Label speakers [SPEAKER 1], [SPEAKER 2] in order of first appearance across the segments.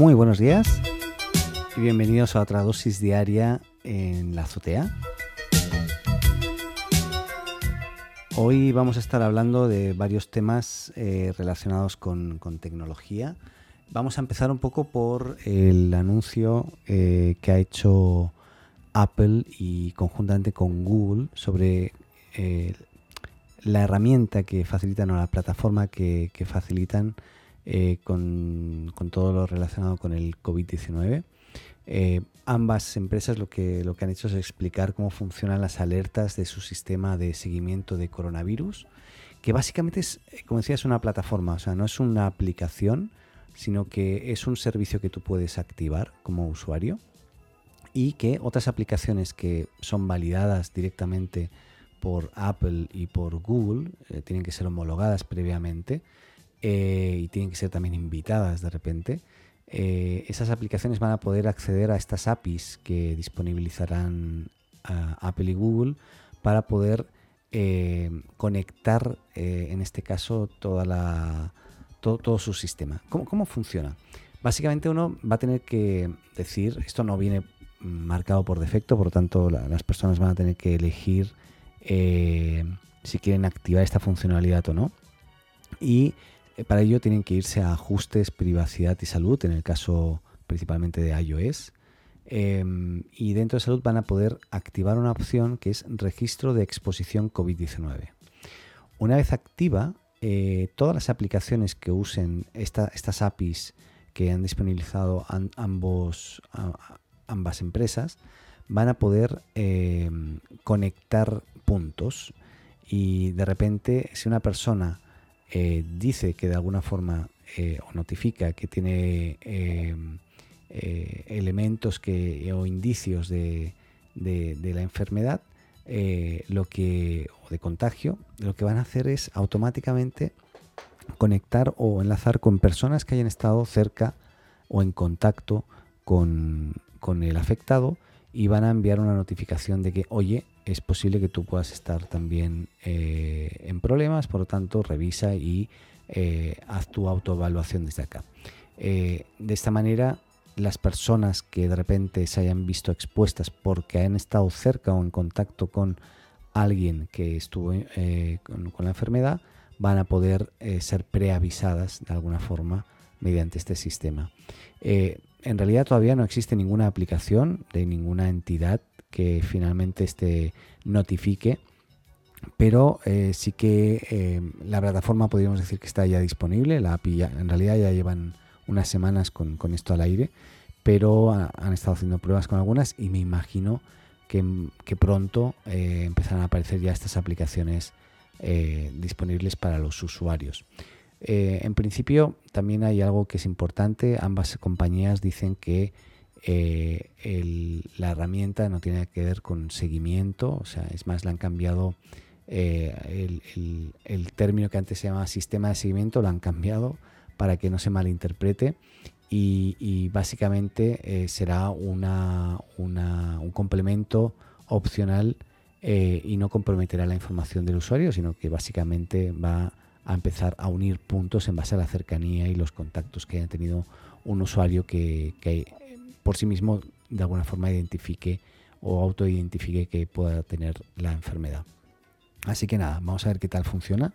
[SPEAKER 1] Muy buenos días y bienvenidos a otra dosis diaria en la azotea. Hoy vamos a estar hablando de varios temas eh, relacionados con, tecnología. Vamos a empezar un poco por el anuncio eh, que ha hecho Apple y conjuntamente con Google sobre eh, la herramienta que facilitan o la plataforma que, facilitan con, con, todo lo relacionado con el COVID-19. Eh, ambas empresas lo que, lo que han hecho es explicar cómo funcionan las alertas de su sistema de seguimiento de coronavirus, que básicamente es, eh, como decía, es una plataforma, o sea, no es una aplicación, sino que es un servicio que tú puedes activar como usuario y que otras aplicaciones que son validadas directamente por Apple y por Google, eh, tienen que ser homologadas previamente y tienen que ser también invitadas de repente, eh, esas aplicaciones van a poder acceder a estas APIs que disponibilizarán Apple y Google para poder eh, conectar, eh, en este caso, toda la, todo, su sistema. ¿Cómo, funciona? Básicamente uno va a tener que decir, esto no viene marcado por defecto, por lo tanto las personas van a tener que elegir si quieren activar esta funcionalidad o no. Y eh, para ello tienen que irse a ajustes, privacidad y salud, en el caso principalmente de iOS. Em, y dentro de salud van a poder activar una opción que es registro de exposición COVID-19. Una vez activa, eh, todas las aplicaciones que usen estas APIs que han disponibilizado ambos, ambas empresas van a poder em, conectar puntos y de repente si una persona eh, dice que de alguna forma eh, o notifica que tiene eh, elementos que, o indicios de, la enfermedad lo que, o de contagio, lo que van a hacer es automáticamente conectar o enlazar con personas que hayan estado cerca o en contacto con, con el afectado y van a enviar una notificación de que, oye, es posible que tú puedas estar también eh, en problemas, por lo tanto revisa y eh, haz tu autoevaluación desde acá. Eh, de esta manera, las personas que de repente se hayan visto expuestas porque han estado cerca o en contacto con alguien que estuvo con, con, la enfermedad, van a poder ser preavisadas de alguna forma mediante este sistema. en realidad todavía no existe ninguna aplicación de ninguna entidad que finalmente este notifique. Pero eh, sí que eh, la plataforma podríamos decir que está ya disponible. La API en realidad ya llevan unas semanas con, esto al aire, pero han estado haciendo pruebas con algunas y me imagino que, pronto eh, empezarán a aparecer ya estas aplicaciones disponibles para los usuarios. en principio también hay algo que es importante. Ambas compañías dicen que eh, la herramienta no tiene que ver con seguimiento, o sea, es más, le han cambiado eh, el, término que antes se llamaba sistema de seguimiento, lo han cambiado para que no se malinterprete y, básicamente eh, será una, un complemento opcional y no comprometerá la información del usuario, sino que básicamente va a empezar a unir puntos en base a la cercanía y los contactos que haya tenido un usuario que, que por sí mismo de alguna forma identifique o autoidentifique que pueda tener la enfermedad. Así que nada, vamos a ver qué tal funciona.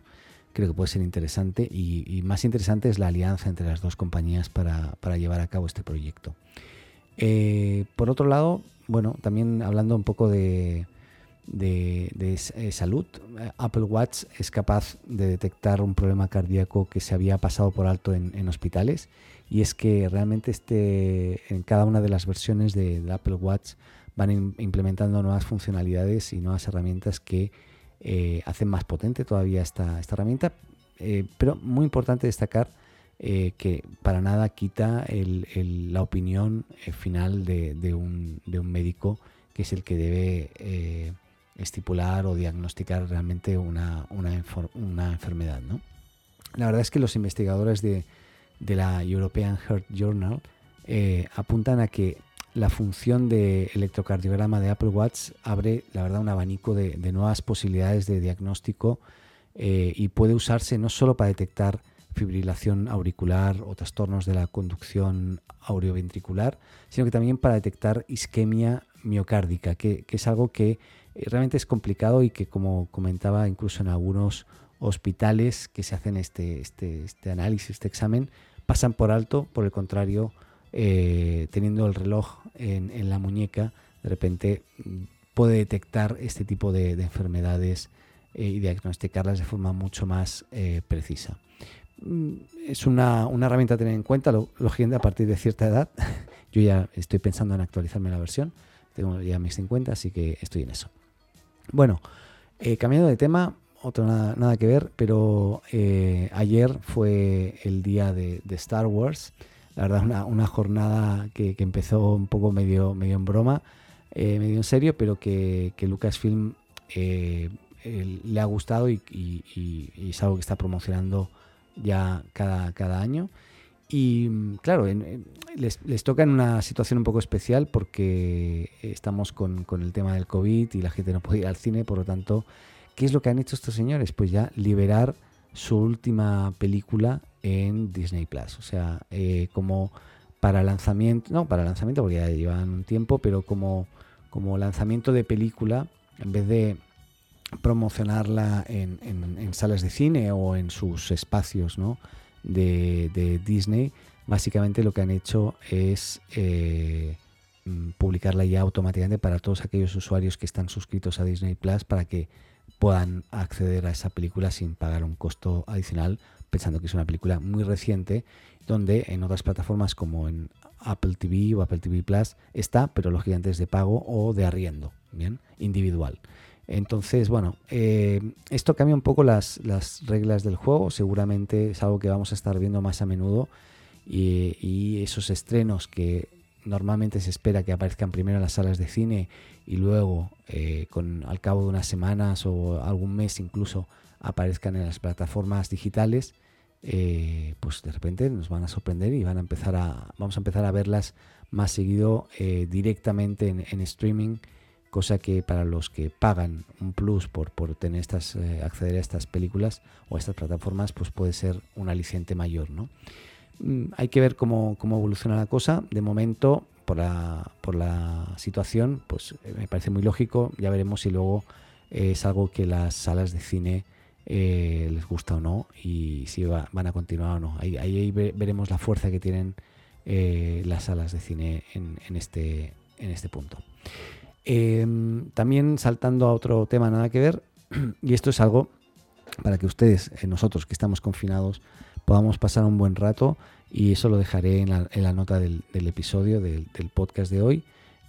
[SPEAKER 1] Creo que puede ser interesante y, más interesante es la alianza entre las dos compañías para, llevar a cabo este proyecto. Eh, por otro lado, bueno, también hablando un poco de, de, eh, salud, Apple Watch es capaz de detectar un problema cardíaco que se había pasado por alto en hospitales. Y es que realmente este, en cada una de las versiones de, Apple Watch van implementando nuevas funcionalidades y nuevas herramientas que eh, hacen más potente todavía esta, esta herramienta, eh, pero muy importante destacar eh, que para nada quita la opinión final de, un, médico que es el que debe estipular o diagnosticar realmente una, una enfermedad. ¿no? La verdad es que los investigadores de, de la European Heart Journal eh, apuntan a que la función de electrocardiograma de Apple Watch abre, la verdad, un abanico de, nuevas posibilidades de diagnóstico eh, y puede usarse no solo para detectar fibrilación auricular o trastornos de la conducción aurioventricular, sino que también para detectar isquemia miocárdica, que, es algo que realmente es complicado y que, como comentaba, incluso en algunos hospitales que se hacen este, este, este análisis, este examen, pasan por alto, por el contrario, eh, teniendo el reloj en, la muñeca, de repente mm, puede detectar este tipo de, enfermedades eh, y diagnosticarlas de forma mucho más precisa. Mm, es una, herramienta a tener en cuenta, lógicamente a partir de cierta edad. Yo ya estoy pensando en actualizarme la versión, tengo ya mis 50, así que estoy en eso. Bueno, eh, cambiando de tema, otro nada, que ver, pero eh, ayer fue el día de, Star Wars. La verdad, una, jornada que, empezó un poco medio, en broma, eh, medio en serio, pero que, Lucasfilm le ha gustado y, es algo que está promocionando ya cada año. Y claro, les, les, toca en una situación un poco especial porque estamos con, con, el tema del COVID y la gente no puede ir al cine, por lo tanto, ¿qué es lo que han hecho estos señores? Pues ya liberar su última película en Disney Plus. O sea, eh, como para lanzamiento, no para lanzamiento porque ya llevan un tiempo, pero como, como lanzamiento de película, en vez de promocionarla en, en, salas de cine o en sus espacios de, Disney, básicamente lo que han hecho es eh, mm, publicarla ya automáticamente para todos aquellos usuarios que están suscritos a Disney Plus para que puedan acceder a esa película sin pagar un costo adicional, pensando que es una película muy reciente, donde en otras plataformas como en Apple TV o Apple TV Plus está, pero los gigantes de pago o de arriendo, bien, individual. Entonces, bueno, eh, esto cambia un poco las, reglas del juego, seguramente es algo que vamos a estar viendo más a menudo. Y, esos estrenos que normalmente se espera que aparezcan primero en las salas de cine y luego eh, con al cabo de unas semanas o algún mes incluso aparezcan en las plataformas digitales, eh, pues de repente nos van a sorprender y van a empezar a, vamos a empezar a verlas más seguido directamente en streaming cosa que para los que pagan un plus por, tener estas, eh, acceder a estas películas o a estas plataformas, pues puede ser un aliciente mayor. ¿no? Mm, hay que ver cómo, evoluciona la cosa. De momento, por la, por la situación, pues eh, me parece muy lógico. Ya veremos si luego es algo que las salas de cine eh, les gusta o no y si van a continuar o no. Ahí, veremos la fuerza que tienen las salas de cine en, este, en este punto. Em, también saltando a otro tema nada que ver, y esto es algo para que ustedes, eh, nosotros que estamos confinados, podamos pasar un buen rato y eso lo dejaré en la, nota del, episodio del, podcast de hoy.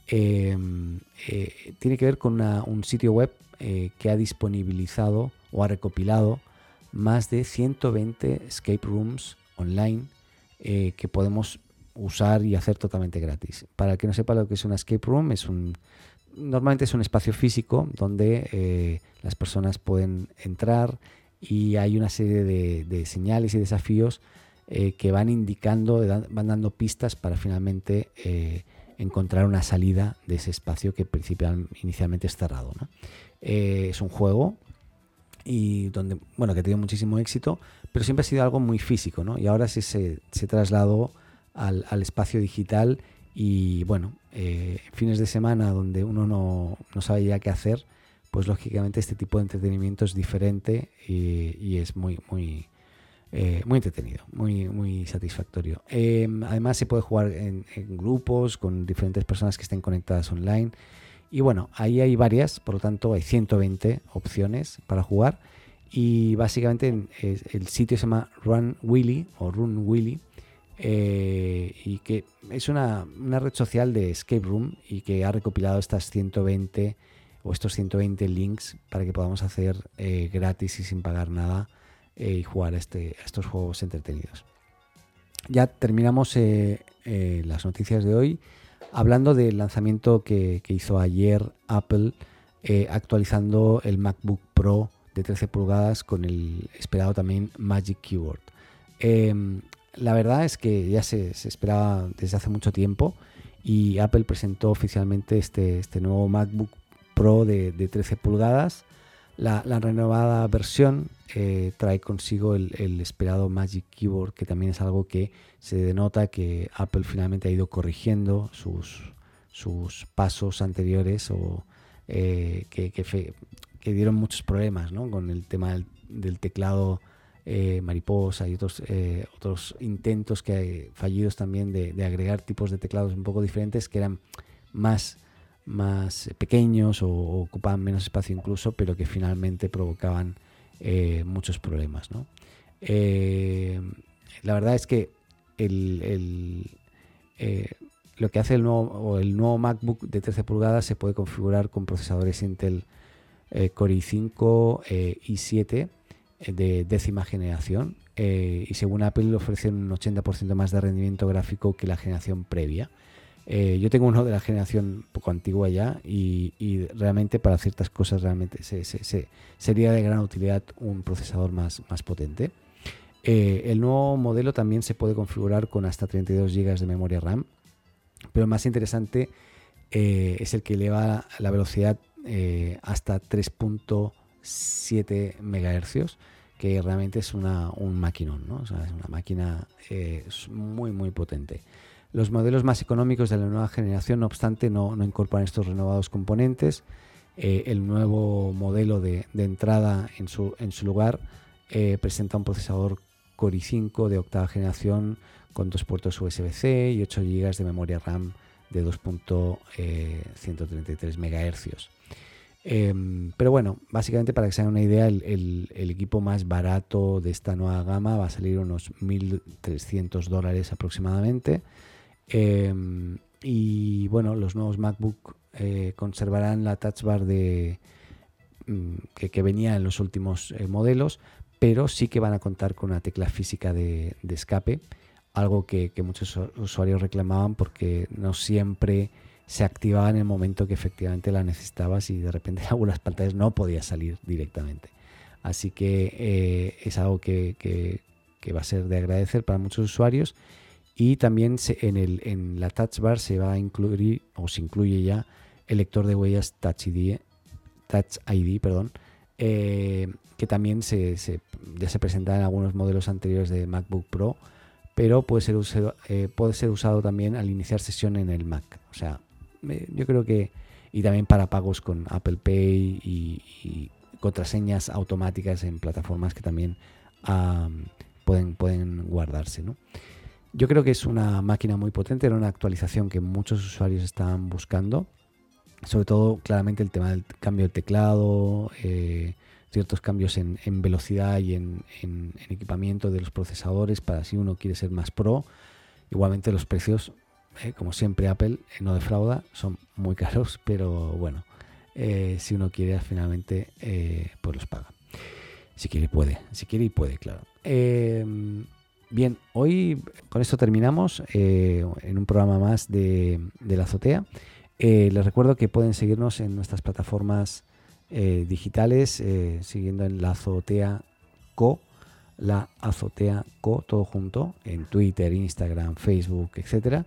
[SPEAKER 1] Em, eh, tiene que ver con un sitio web eh, que ha disponibilizado o ha recopilado más de 120 escape rooms online que podemos usar y hacer totalmente gratis. Para el que no sepa lo que es un escape room, es un normalmente es un espacio físico donde eh, las personas pueden entrar y hay una serie de, señales y desafíos eh, que van indicando, van dando pistas para finalmente eh, encontrar una salida de ese espacio que inicialmente es cerrado. es un juego y donde, bueno, que ha tenido muchísimo éxito, pero siempre ha sido algo muy físico, Y ahora sí se, se trasladó al espacio digital y bueno, eh, fines de semana donde uno no, no, sabe ya qué hacer, pues lógicamente este tipo de entretenimiento es diferente y, es muy, muy, eh, muy entretenido, muy, muy satisfactorio. Em, además se puede jugar en, grupos con diferentes personas que estén conectadas online. Y bueno, ahí hay varias, por lo tanto hay 120 opciones para jugar. Y básicamente el sitio se llama Run Willy o Run Willy eh, y que es una, red social de escape room y que ha recopilado estas 120 o estos 120 links para que podamos hacer eh, gratis y sin pagar nada eh, y jugar a, este, estos juegos entretenidos. Ya terminamos las noticias de hoy hablando del lanzamiento que, que hizo ayer Apple actualizando el MacBook Pro de 13 pulgadas con el esperado también Magic Keyboard. Em, la verdad es que ya se, esperaba desde hace mucho tiempo y Apple presentó oficialmente este, este nuevo MacBook Pro de, 13 pulgadas. La, renovada versión eh, trae consigo el, esperado Magic Keyboard, que también es algo que se denota que Apple finalmente ha ido corrigiendo sus, sus pasos anteriores o eh, que, que, dieron muchos problemas con el tema del, teclado eh, mariposa y otros, otros intentos que fallidos también de, agregar tipos de teclados un poco diferentes que eran más más pequeños o, ocupaban menos espacio incluso, pero que finalmente provocaban eh, muchos problemas. Eh, la verdad es que el, eh, lo que hace el nuevo, el nuevo MacBook de 13 pulgadas se puede configurar con procesadores Intel Core i5 y 7 de décima generación y según Apple ofrece un 80% más de rendimiento gráfico que la generación previa. Eh, yo tengo uno de la generación poco antigua ya y, realmente para ciertas cosas realmente sería de gran utilidad un procesador más, más potente. Eh, el nuevo modelo también se puede configurar con hasta 32 GB de memoria RAM, pero más interesante eh, es el que eleva la velocidad hasta 3.7 MHz, que realmente es una, un maquinón, ¿no? es una máquina muy muy potente. Los modelos más económicos de la nueva generación, no obstante, no, incorporan estos renovados componentes. Eh, el nuevo modelo de, entrada en su, en su lugar eh, presenta un procesador Core i5 de octava generación con dos puertos USB-C y 8 GB de memoria RAM de 2.133 MHz. Em, pero bueno, básicamente para que se hagan una idea, el, el, equipo más barato de esta nueva gama va a salir unos 1.300 dólares aproximadamente. Em, y bueno, los nuevos MacBook eh, conservarán la touch bar de, mm, que, venía en los últimos eh, modelos, pero sí que van a contar con una tecla física de, escape, algo que, muchos usuarios reclamaban porque no siempre se activaba en el momento que efectivamente la necesitabas y de repente en algunas pantallas no podía salir directamente. Así que eh, es algo que, que va a ser de agradecer para muchos usuarios y también en, el, en la Touch Bar se va a incluir, o se incluye ya, el lector de huellas Touch ID, Touch ID perdón, eh, que también se, ya se presenta en algunos modelos anteriores de MacBook Pro, pero puede ser, eh, puede ser usado también al iniciar sesión en el Mac. O sea, yo creo que, y también para pagos con Apple Pay y, contraseñas automáticas en plataformas que también pueden, pueden guardarse. ¿no? Yo creo que es una máquina muy potente, era una actualización que muchos usuarios estaban buscando. Sobre todo, claramente, el tema del cambio de teclado, eh, ciertos cambios en, velocidad y en, equipamiento de los procesadores para si uno quiere ser más pro. Igualmente los precios, eh, como siempre Apple eh, no defrauda, son muy caros, pero bueno, si uno quiere finalmente, pues los paga. Si quiere puede, si quiere y puede, claro. Bien, hoy con esto terminamos eh, en un programa más de, la azotea. Eh, les recuerdo que pueden seguirnos en nuestras plataformas eh, digitales, siguiendo en la azotea co, la azotea co, todo junto, en Twitter, Instagram, Facebook, etcétera,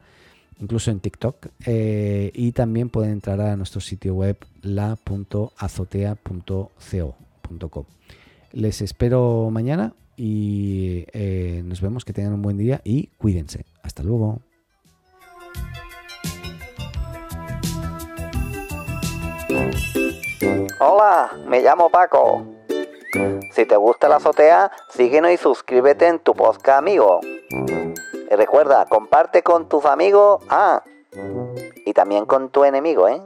[SPEAKER 1] incluso en TikTok. y también pueden entrar a nuestro sitio web la.azotea.co.com. Les espero mañana y eh, nos vemos, que tengan un buen día y cuídense. Hasta luego.
[SPEAKER 2] Hola, me llamo Paco. Si te gusta la azotea, síguenos y suscríbete en tu podcast amigo. Recuerda, comparte con tus amigos, ah, y también con tu enemigo, ¿eh?